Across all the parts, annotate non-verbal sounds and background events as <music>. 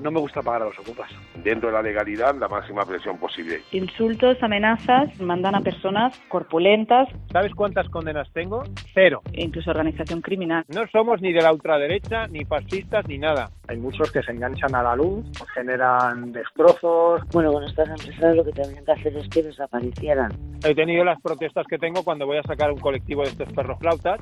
No me gusta pagar a los ocupas. Dentro de la legalidad, la máxima presión posible. Insultos, amenazas, mandan a personas corpulentas. ¿Sabes cuántas condenas tengo? Cero. E incluso organización criminal. No somos ni de la ultraderecha, ni fascistas, ni nada. Hay muchos que se enganchan a la luz, generan destrozos. Bueno, con estas empresas lo que tendrían que hacer es que desaparecieran. He tenido las protestas que tengo cuando voy a sacar un colectivo de estos perros flautas.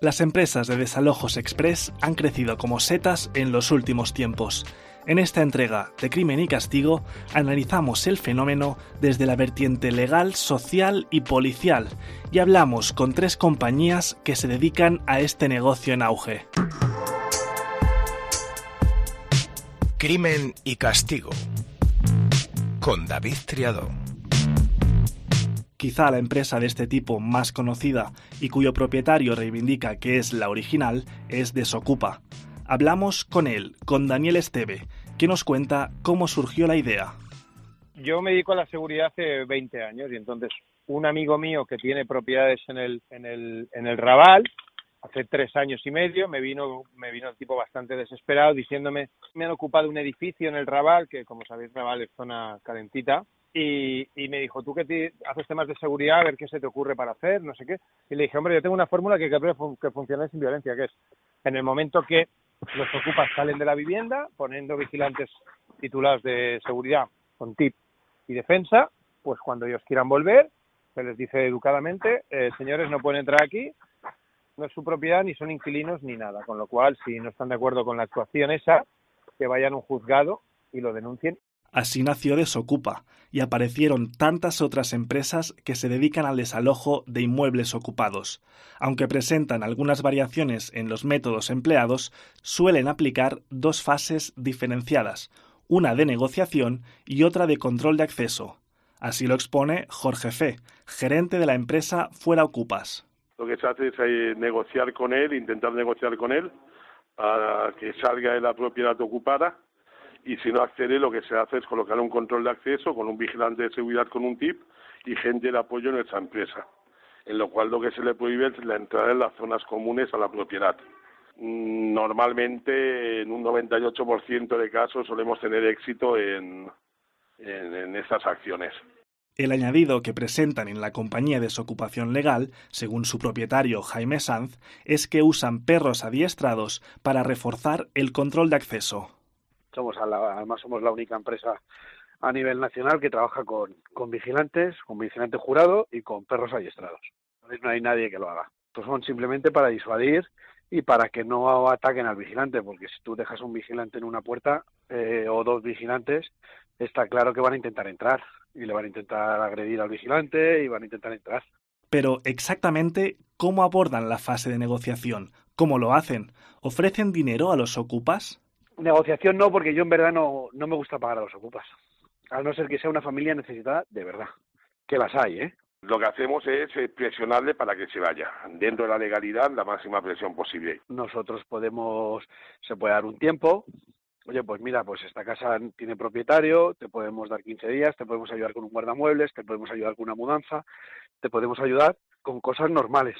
Las empresas de desalojos express han crecido como setas en los últimos tiempos. En esta entrega de Crimen y Castigo analizamos el fenómeno desde la vertiente legal, social y policial y hablamos con tres compañías que se dedican a este negocio en auge. Crimen y Castigo con David Triado. Quizá la empresa de este tipo más conocida y cuyo propietario reivindica que es la original es Desocupa. Hablamos con él, con Daniel Esteve, que nos cuenta cómo surgió la idea. Yo me dedico a la seguridad hace 20 años y entonces un amigo mío que tiene propiedades en el, en el, en el Raval, hace tres años y medio, me vino, me vino el tipo bastante desesperado diciéndome, me han ocupado un edificio en el Raval, que como sabéis Raval es zona calentita, y, me dijo, tú que haces temas de seguridad, a ver qué se te ocurre para hacer, no sé qué. Y le dije, hombre, yo tengo una fórmula que, que funcione sin violencia, que es en el momento que los ocupas salen de la vivienda, poniendo vigilantes titulados de seguridad con tip y defensa, pues cuando ellos quieran volver, se les dice educadamente, eh, señores, no pueden entrar aquí, no es su propiedad, ni son inquilinos, ni nada. Con lo cual, si no están de acuerdo con la actuación esa, que vayan a un juzgado y lo denuncien Así nació Desocupa, y aparecieron tantas otras empresas que se dedican al desalojo de inmuebles ocupados. Aunque presentan algunas variaciones en los métodos empleados, suelen aplicar dos fases diferenciadas, una de negociación y otra de control de acceso. Así lo expone Jorge Fe, gerente de la empresa Fuera Ocupas. Lo que se hace es eh, negociar con él, intentar negociar con él para que salga de la propiedad ocupada y si no accede lo que se hace es colocar un control de acceso con un vigilante de seguridad con un tip y gente de apoyo en nuestra empresa, en lo cual lo que se le prohíbe es la entrada en las zonas comunes a la propiedad. Mm, normalmente en un 98% de casos solemos tener éxito en, en, estas acciones. El añadido que presentan en la compañía de desocupación legal, según su propietario Jaime Sanz, es que usan perros adiestrados para reforzar el control de acceso somos además somos la única empresa a nivel nacional que trabaja con, con vigilantes, con vigilante jurado y con perros adiestrados. No hay nadie que lo haga. Estos son simplemente para disuadir y para que no ataquen al vigilante, porque si tú dejas un vigilante en una puerta eh, o dos vigilantes, está claro que van a intentar entrar y le van a intentar agredir al vigilante y van a intentar entrar. Pero exactamente cómo abordan la fase de negociación, cómo lo hacen, ¿ofrecen dinero a los ocupas? Negociación no, porque yo en verdad no, no me gusta pagar a los ocupas. A no ser que sea una familia necesitada de verdad. Que las hay, ¿eh? Lo que hacemos es eh, presionarle para que se vaya. Dentro de la legalidad, la máxima presión posible. Nosotros podemos, se puede dar un tiempo. Oye, pues mira, pues esta casa tiene propietario, te podemos dar 15 días, te podemos ayudar con un guardamuebles, te podemos ayudar con una mudanza, te podemos ayudar con cosas normales,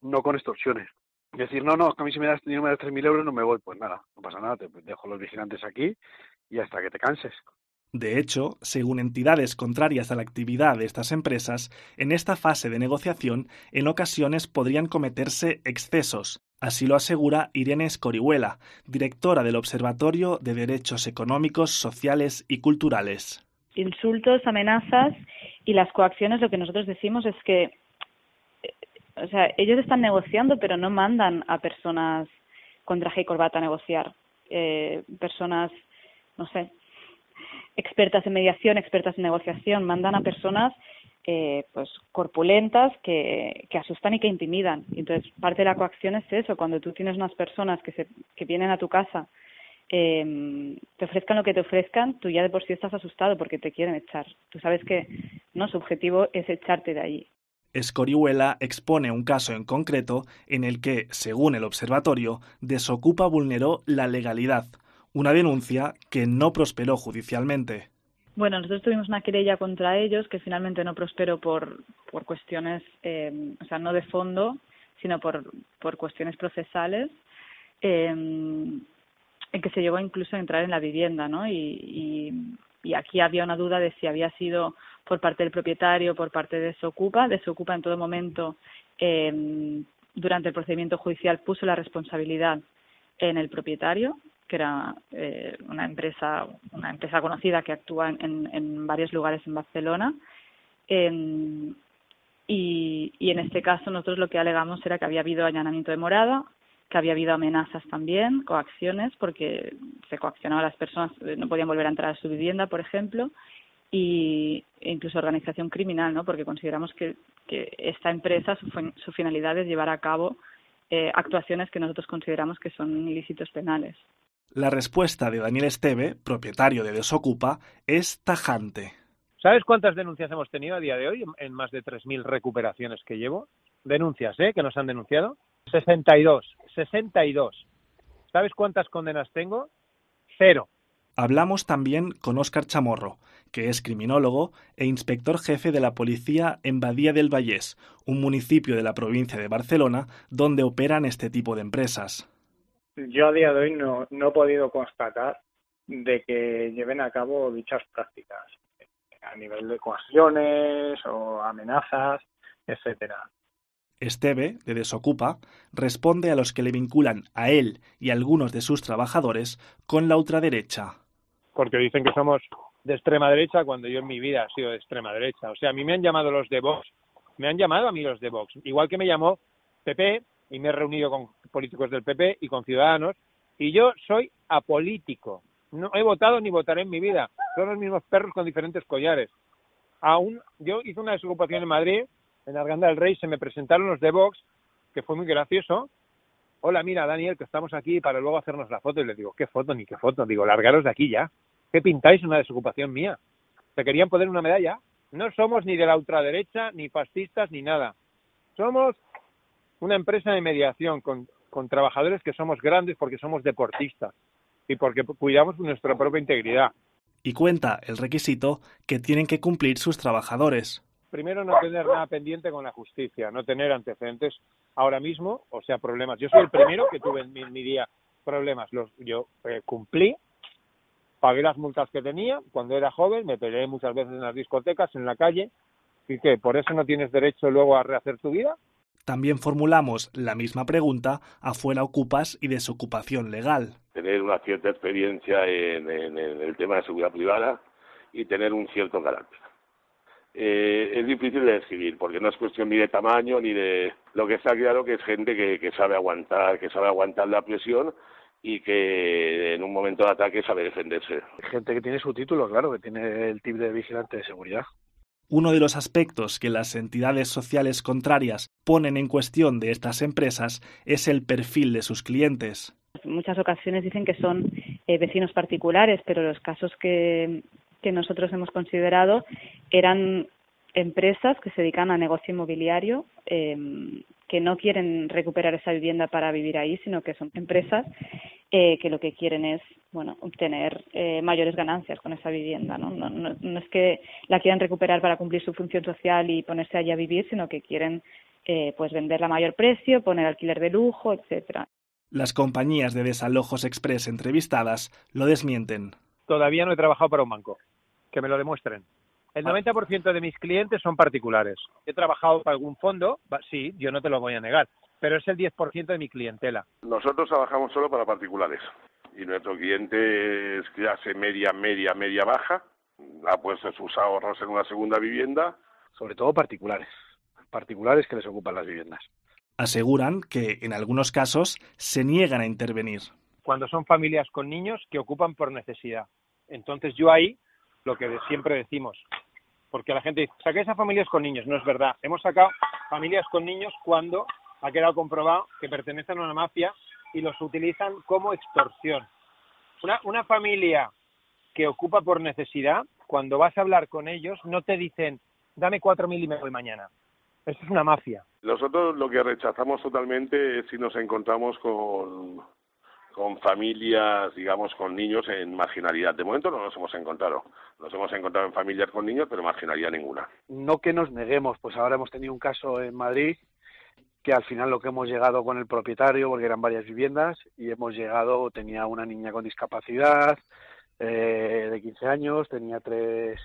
no con extorsiones decir, no, no, que a mí si me das, si me das 3.000 euros no me voy, pues nada, no pasa nada, te dejo los vigilantes aquí y hasta que te canses. De hecho, según entidades contrarias a la actividad de estas empresas, en esta fase de negociación en ocasiones podrían cometerse excesos. Así lo asegura Irene Escorihuela, directora del Observatorio de Derechos Económicos, Sociales y Culturales. Insultos, amenazas y las coacciones, lo que nosotros decimos es que o sea, ellos están negociando, pero no mandan a personas con traje y corbata a negociar. Eh, personas, no sé, expertas en mediación, expertas en negociación, mandan a personas eh, pues corpulentas que, asustan y que intimidan. Entonces, parte de la coacción es eso, cuando tú tienes unas personas que, se, que vienen a tu casa, eh, te ofrezcan lo que te ofrezcan, tú ya de por sí estás asustado porque te quieren echar. Tú sabes que no su objetivo es echarte de allí. Escorihuela expone un caso en concreto en el que, según el observatorio, Desocupa vulneró la legalidad, una denuncia que no prosperó judicialmente. Bueno, nosotros tuvimos una querella contra ellos que finalmente no prosperó por, por cuestiones, eh, o sea, no de fondo, sino por, por cuestiones procesales. Eh, en que se llegó incluso a entrar en la vivienda, ¿no? Y, y, aquí había una duda de si había sido por parte del propietario, por parte de Socupa. Desocupa en todo momento, eh, durante el procedimiento judicial, puso la responsabilidad en el propietario, que era eh, una empresa una empresa conocida que actúa en, en varios lugares en Barcelona. y, y en este caso nosotros lo que alegamos era que había habido allanamiento de morada, que había habido amenazas también, coacciones, porque se coaccionaba a las personas, eh, no podían volver a entrar a su vivienda, por ejemplo, y e incluso organización criminal, ¿no? Porque consideramos que, que esta empresa, su, su finalidad es llevar a cabo eh, actuaciones que nosotros consideramos que son ilícitos penales. La respuesta de Daniel Esteve, propietario de Desocupa, es tajante. ¿Sabes cuántas denuncias hemos tenido a día de hoy en más de 3.000 recuperaciones que llevo? Denuncias, ¿eh? Que nos han denunciado. 62, 62. ¿Sabes cuántas condenas tengo? Cero. Hablamos también con Óscar Chamorro, que es criminólogo e inspector jefe de la policía en Badía del Vallés, un municipio de la provincia de Barcelona donde operan este tipo de empresas. Yo a día de hoy no, no he podido constatar de que lleven a cabo dichas prácticas a nivel de coacciones o amenazas, etcétera. Esteve, de Desocupa, responde a los que le vinculan a él y a algunos de sus trabajadores con la ultraderecha. Porque dicen que somos de extrema derecha cuando yo en mi vida he sido de extrema derecha. O sea, a mí me han llamado los de Vox, me han llamado a mí los de Vox, igual que me llamó PP y me he reunido con políticos del PP y con ciudadanos, y yo soy apolítico. No he votado ni votaré en mi vida. Son los mismos perros con diferentes collares. Aún, yo hice una desocupación en Madrid en Arganda del Rey se me presentaron los de Vox, que fue muy gracioso. Hola, mira, Daniel, que estamos aquí para luego hacernos la foto. Y le digo, ¿qué foto ni qué foto? Digo, largaros de aquí ya. ¿Qué pintáis una desocupación mía? ¿Se querían poner una medalla? No somos ni de la ultraderecha, ni fascistas, ni nada. Somos una empresa de mediación con, con trabajadores que somos grandes porque somos deportistas y porque cuidamos nuestra propia integridad. Y cuenta el requisito que tienen que cumplir sus trabajadores primero no tener nada pendiente con la justicia, no tener antecedentes ahora mismo, o sea, problemas. Yo soy el primero que tuve en mi, día problemas. Los, yo eh, cumplí, pagué las multas que tenía cuando era joven, me peleé muchas veces en las discotecas, en la calle, y que por eso no tienes derecho luego a rehacer tu vida. También formulamos la misma pregunta a fuera ocupas y desocupación legal. Tener una cierta experiencia en el tema de seguridad privada y tener un cierto carácter eh, es difícil de describir, porque no es cuestión ni de tamaño ni de... Lo que está claro que es gente que, que sabe aguantar, que sabe aguantar la presión y que en un momento de ataque sabe defenderse. Gente que tiene su título, claro, que tiene el tip de vigilante de seguridad. Uno de los aspectos que las entidades sociales contrarias ponen en cuestión de estas empresas es el perfil de sus clientes. En muchas ocasiones dicen que son eh, vecinos particulares, pero los casos que, que nosotros hemos considerado eran empresas que se dedican a negocio inmobiliario eh, que no quieren recuperar esa vivienda para vivir ahí, sino que son empresas eh, que lo que quieren es bueno obtener eh, mayores ganancias con esa vivienda. ¿no? No, no, no es que la quieran recuperar para cumplir su función social y ponerse allí a vivir, sino que quieren eh, pues venderla a mayor precio, poner alquiler de lujo, etcétera. Las compañías de desalojos express entrevistadas lo desmienten. Todavía no he trabajado para un banco que me lo demuestren. El 90% ah. de mis clientes son particulares. He trabajado para algún fondo, sí, yo no te lo voy a negar, pero es el 10% de mi clientela. Nosotros trabajamos solo para particulares y nuestro cliente es clase media, media, media baja, ha puesto sus ahorros en una segunda vivienda. Sobre todo particulares, particulares que les ocupan las viviendas. Aseguran que en algunos casos se niegan a intervenir. Cuando son familias con niños que ocupan por necesidad. Entonces yo ahí lo que siempre decimos. Porque la gente dice, saqué esas familias con niños. No es verdad. Hemos sacado familias con niños cuando ha quedado comprobado que pertenecen a una mafia y los utilizan como extorsión. Una, una familia que ocupa por necesidad, cuando vas a hablar con ellos, no te dicen, dame cuatro mil y me voy mañana. Esto es una mafia. Nosotros lo que rechazamos totalmente es si nos encontramos con, con familias, digamos, con niños en marginalidad. De momento no nos hemos encontrado. Nos hemos encontrado en familias con niños, pero marginalidad ninguna. No que nos neguemos, pues ahora hemos tenido un caso en Madrid que al final lo que hemos llegado con el propietario, porque eran varias viviendas, y hemos llegado, tenía una niña con discapacidad eh, de 15 años, tenía tres,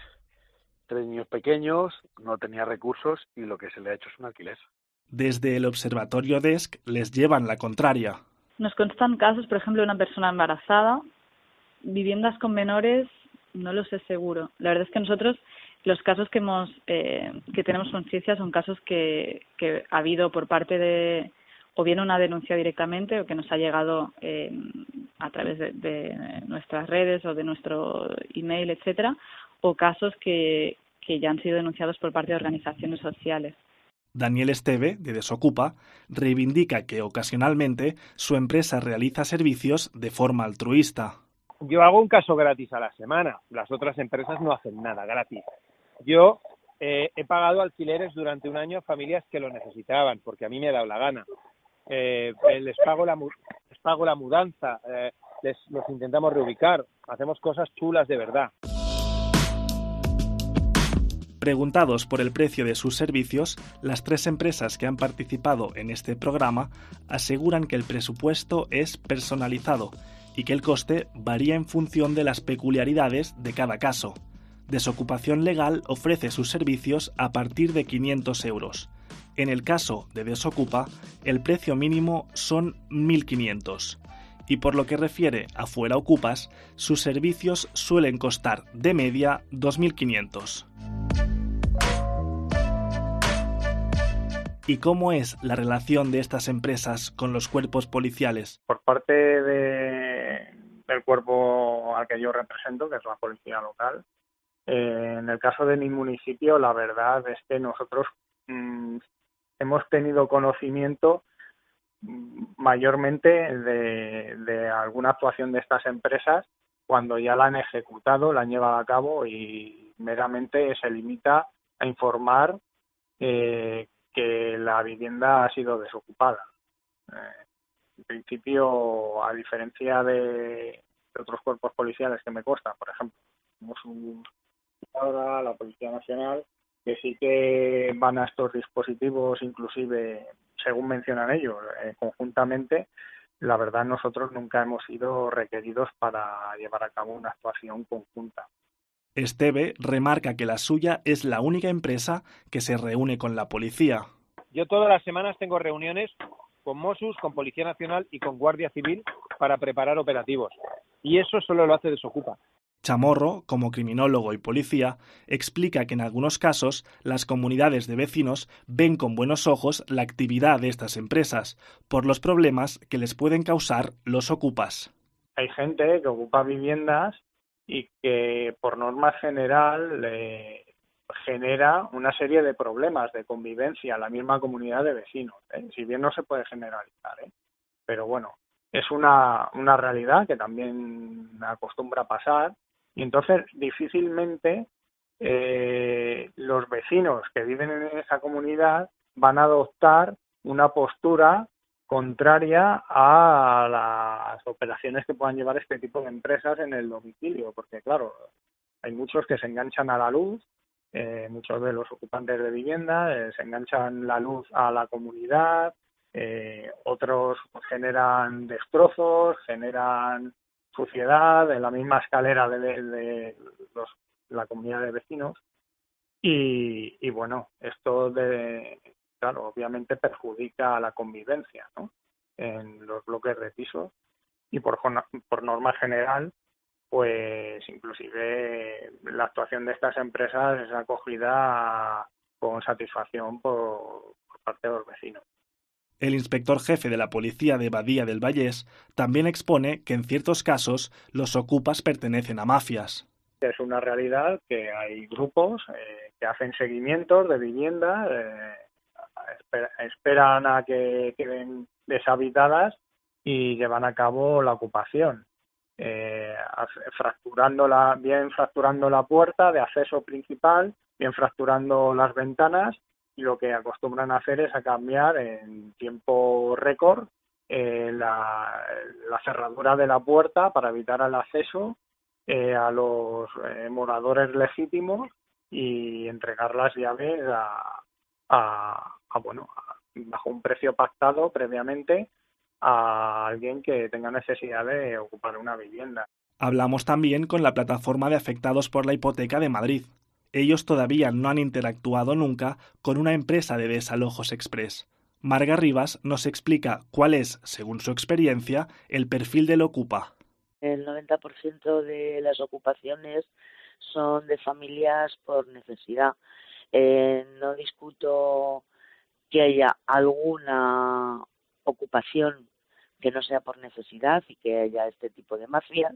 tres niños pequeños, no tenía recursos y lo que se le ha hecho es un alquiler. Desde el Observatorio DESC les llevan la contraria. Nos constan casos, por ejemplo, de una persona embarazada, viviendas con menores, no lo sé seguro. La verdad es que nosotros los casos que hemos eh, que tenemos conciencia son casos que, que ha habido por parte de o bien una denuncia directamente o que nos ha llegado eh, a través de, de, nuestras redes o de nuestro email, etcétera, o casos que, que ya han sido denunciados por parte de organizaciones sociales. Daniel Esteve, de Desocupa, reivindica que ocasionalmente su empresa realiza servicios de forma altruista. Yo hago un caso gratis a la semana, las otras empresas no hacen nada gratis. Yo eh, he pagado alquileres durante un año a familias que lo necesitaban, porque a mí me ha dado la gana. Eh, les, pago la, les pago la mudanza, eh, les, los intentamos reubicar, hacemos cosas chulas de verdad. Preguntados por el precio de sus servicios, las tres empresas que han participado en este programa aseguran que el presupuesto es personalizado y que el coste varía en función de las peculiaridades de cada caso. Desocupación Legal ofrece sus servicios a partir de 500 euros. En el caso de Desocupa, el precio mínimo son 1.500. Y por lo que refiere a Fuera Ocupas, sus servicios suelen costar de media 2.500. ¿Y cómo es la relación de estas empresas con los cuerpos policiales? Por parte de, del cuerpo al que yo represento, que es la policía local, eh, en el caso de mi municipio, la verdad es que nosotros mm, hemos tenido conocimiento mayormente de, alguna actuación de estas empresas cuando ya la han ejecutado, la han llevado a cabo y meramente se limita a informar eh, que la vivienda ha sido desocupada. Eh, en principio, a diferencia de, otros cuerpos policiales que me consta, por ejemplo, tenemos un, ahora la Policía Nacional, que sí que van a estos dispositivos, inclusive, según mencionan ellos, eh, conjuntamente, la verdad nosotros nunca hemos sido requeridos para llevar a cabo una actuación conjunta. Esteve remarca que la suya es la única empresa que se reúne con la policía. Yo todas las semanas tengo reuniones con Mossos, con Policía Nacional y con Guardia Civil para preparar operativos. Y eso solo lo hace Desocupa. Chamorro, como criminólogo y policía, explica que en algunos casos las comunidades de vecinos ven con buenos ojos la actividad de estas empresas por los problemas que les pueden causar los ocupas. Hay gente que ocupa viviendas y que por norma general le genera una serie de problemas de convivencia a la misma comunidad de vecinos, ¿eh? si bien no se puede generalizar, ¿eh? pero bueno, es una, una realidad que también acostumbra pasar y entonces difícilmente eh, los vecinos que viven en esa comunidad van a adoptar una postura contraria a las operaciones que puedan llevar este tipo de empresas en el domicilio, porque claro, hay muchos que se enganchan a la luz, eh, muchos de los ocupantes de vivienda eh, se enganchan la luz a la comunidad, eh, otros generan destrozos, generan suciedad, en la misma escalera de, los, la comunidad de vecinos. Y, y, bueno, esto de, claro, obviamente perjudica a la convivencia ¿no? en los bloques de pisos y por, por norma general, pues inclusive la actuación de estas empresas es acogida con satisfacción por parte de los vecinos. El inspector jefe de la policía de Badía del Vallés también expone que en ciertos casos los ocupas pertenecen a mafias. Es una realidad que hay grupos eh, que hacen seguimientos de vivienda, eh, esper esperan a que queden deshabitadas y llevan a cabo la ocupación. Eh, fracturando bien fracturando la puerta de acceso principal, bien fracturando las ventanas lo que acostumbran a hacer es a cambiar en tiempo récord eh, la, la, cerradura de la puerta para evitar el acceso eh, a los eh, moradores legítimos y entregar las llaves a, a, a bueno bajo un precio pactado previamente a alguien que tenga necesidad de ocupar una vivienda. Hablamos también con la plataforma de afectados por la hipoteca de Madrid. Ellos todavía no han interactuado nunca con una empresa de desalojos express. Marga Rivas nos explica cuál es, según su experiencia, el perfil del ocupa. El 90% de las ocupaciones son de familias por necesidad. Eh, no discuto que haya alguna ocupación que no sea por necesidad y que haya este tipo de mafias.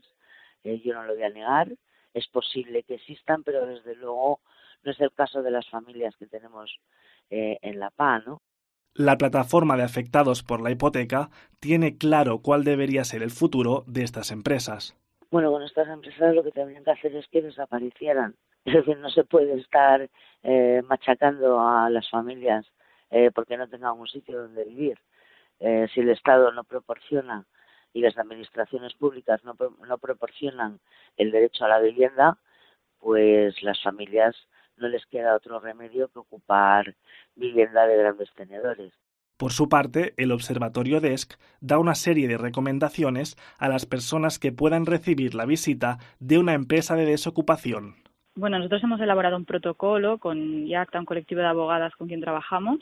Eh, yo no lo voy a negar. Es posible que existan, pero desde luego no es el caso de las familias que tenemos eh, en La PA, ¿no? La plataforma de afectados por la hipoteca tiene claro cuál debería ser el futuro de estas empresas. Bueno, con estas empresas lo que tendrían que hacer es que desaparecieran. <laughs> Es decir, no se puede estar eh, machacando a las familias eh, porque no tengan un sitio donde vivir. Eh, si el Estado no proporciona y las administraciones públicas no, no proporcionan el derecho a la vivienda, pues las familias no les queda otro remedio que ocupar vivienda de grandes tenedores. Por su parte, el Observatorio DESC da una serie de recomendaciones a las personas que puedan recibir la visita de una empresa de desocupación. Bueno, nosotros hemos elaborado un protocolo con YACTA, un colectivo de abogadas con quien trabajamos,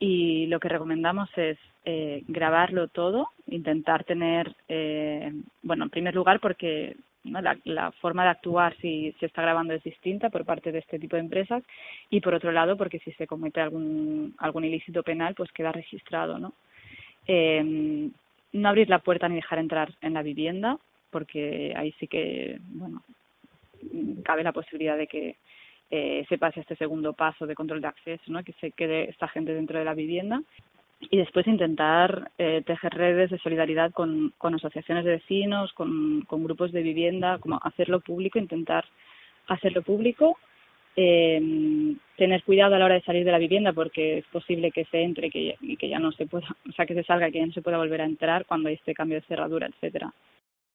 y lo que recomendamos es eh, grabarlo todo, intentar tener, eh, bueno, en primer lugar porque la, forma de actuar si se está grabando es distinta por parte de este tipo de empresas y por otro lado porque si se comete algún, algún ilícito penal pues queda registrado, ¿no? Eh, no abrir la puerta ni dejar entrar en la vivienda porque ahí sí que, bueno, cabe la posibilidad de que eh, se pase este segundo paso de control de acceso, ¿no? que se quede esta gente dentro de la vivienda y después intentar eh, tejer redes de solidaridad con, con asociaciones de vecinos, con, con grupos de vivienda, como hacerlo público, intentar hacerlo público, eh, tener cuidado a la hora de salir de la vivienda porque es posible que se entre que, y que ya no se pueda, o sea, que se salga y que ya no se pueda volver a entrar cuando hay este cambio de cerradura, etcétera.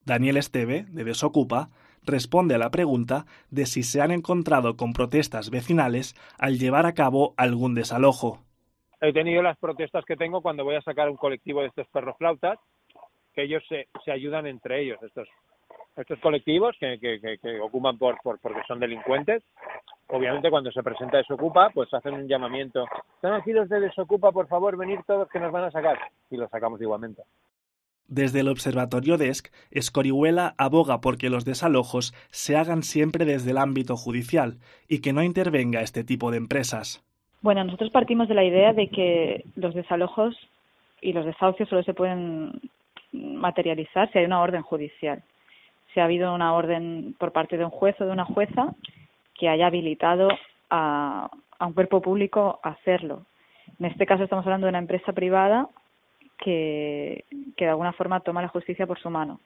Daniel Esteve, de Desocupa, responde a la pregunta de si se han encontrado con protestas vecinales al llevar a cabo algún desalojo. He tenido las protestas que tengo cuando voy a sacar un colectivo de estos perros flautas, que ellos se, se ayudan entre ellos, estos estos colectivos que, que, que, ocupan por, por, porque son delincuentes. Obviamente cuando se presenta Desocupa, pues hacen un llamamiento. Están aquí los de Desocupa, por favor, venir todos que nos van a sacar. Y los sacamos igualmente. Desde el Observatorio DESC, Escorihuela aboga porque los desalojos se hagan siempre desde el ámbito judicial y que no intervenga este tipo de empresas. Bueno, nosotros partimos de la idea de que los desalojos y los desahucios solo se pueden materializar si hay una orden judicial. Si ha habido una orden por parte de un juez o de una jueza que haya habilitado a, a un cuerpo público a hacerlo. En este caso estamos hablando de una empresa privada que, que de alguna forma toma la justicia por su mano.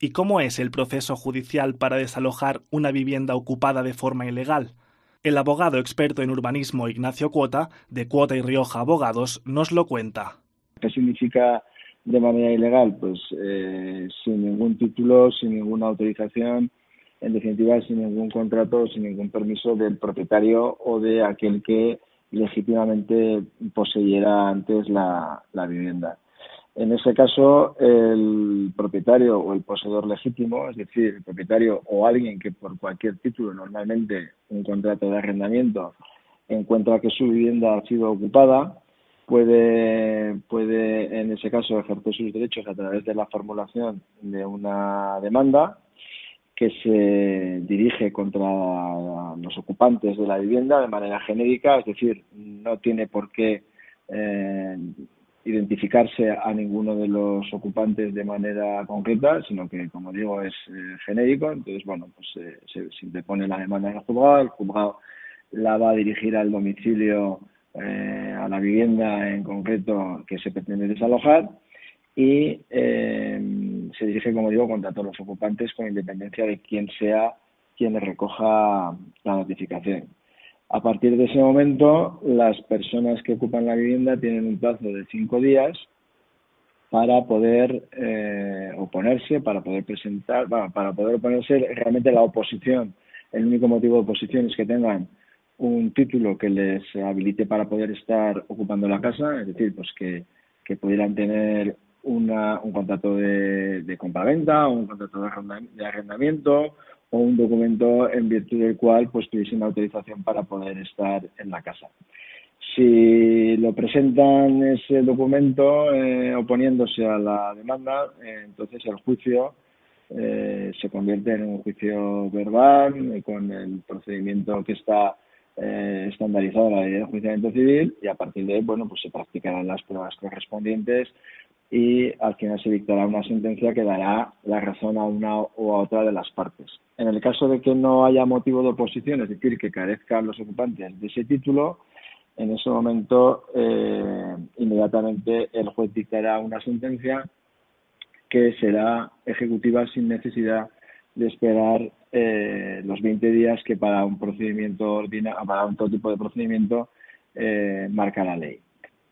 ¿Y cómo es el proceso judicial para desalojar una vivienda ocupada de forma ilegal? El abogado experto en urbanismo Ignacio Cuota, de Cuota y Rioja Abogados, nos lo cuenta. ¿Qué significa de manera ilegal? Pues eh, sin ningún título, sin ninguna autorización, en definitiva sin ningún contrato, sin ningún permiso del propietario o de aquel que legítimamente poseyera antes la vivienda. En ese caso, el propietario o el poseedor legítimo, es decir, el propietario o alguien que por cualquier título, normalmente un contrato de arrendamiento, encuentra que su vivienda ha sido ocupada, puede, puede en ese caso ejercer sus derechos a través de la formulación de una demanda que se dirige contra los ocupantes de la vivienda de manera genérica, es decir, no tiene por qué eh, identificarse a ninguno de los ocupantes de manera concreta, sino que, como digo, es eh, genérico. Entonces, bueno, pues eh, se, se interpone la demanda en el juzgado, el juzgado la va a dirigir al domicilio, eh, a la vivienda en concreto que se pretende desalojar y se dirige, como digo, contra todos los ocupantes con independencia de quién sea quien le recoja la notificación. A partir de ese momento, las personas que ocupan la vivienda tienen un plazo de cinco días para poder eh, oponerse, para poder presentar, para poder oponerse realmente la oposición. El único motivo de oposición es que tengan un título que les habilite para poder estar ocupando la casa, es decir, pues que, pudieran tener una, un contrato de, de compraventa un contrato de arrendamiento o un documento en virtud del cual pues tuviesen autorización para poder estar en la casa. Si lo presentan ese documento eh, oponiéndose a la demanda, eh, entonces el juicio eh, se convierte en un juicio verbal con el procedimiento que está estandarizado en la ley de enjuiciamiento civil y a partir de ahí, bueno, pues se practicarán las pruebas correspondientes y al final se dictará una sentencia que dará la razón a una o a otra de las partes. En el caso de que no haya motivo de oposición, es decir, que carezcan los ocupantes de ese título, en ese momento eh, inmediatamente el juez dictará una sentencia que será ejecutiva sin necesidad de esperar eh, los 20 días que para un procedimiento ordinario, para un todo tipo de procedimiento eh, marca la ley.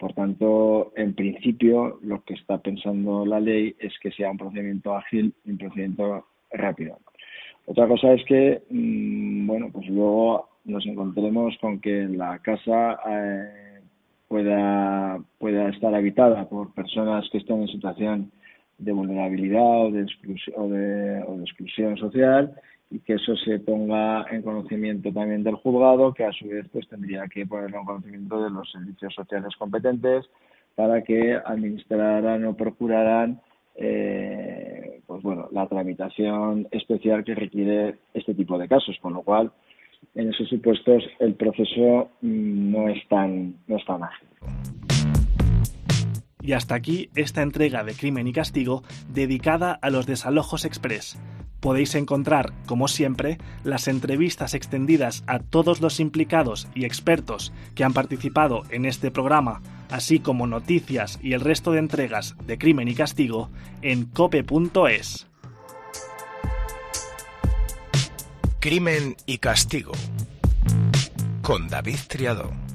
Por tanto, en principio, lo que está pensando la ley es que sea un procedimiento ágil y un procedimiento rápido. Otra cosa es que, mm, bueno, pues luego nos encontremos con que la casa eh, pueda, pueda estar habitada por personas que estén en situación de vulnerabilidad o de, exclusión, o de, o de exclusión social y que eso se ponga en conocimiento también del juzgado, que a su vez pues tendría que ponerlo en conocimiento de los servicios sociales competentes para que administraran o procuraran eh, pues bueno la tramitación especial que requiere este tipo de casos, con lo cual en esos supuestos el proceso mm, no es tan no es tan ágil. Y hasta aquí esta entrega de Crimen y Castigo dedicada a los desalojos express podéis encontrar, como siempre, las entrevistas extendidas a todos los implicados y expertos que han participado en este programa, así como noticias y el resto de entregas de Crimen y Castigo en cope.es. Crimen y Castigo con David Triado.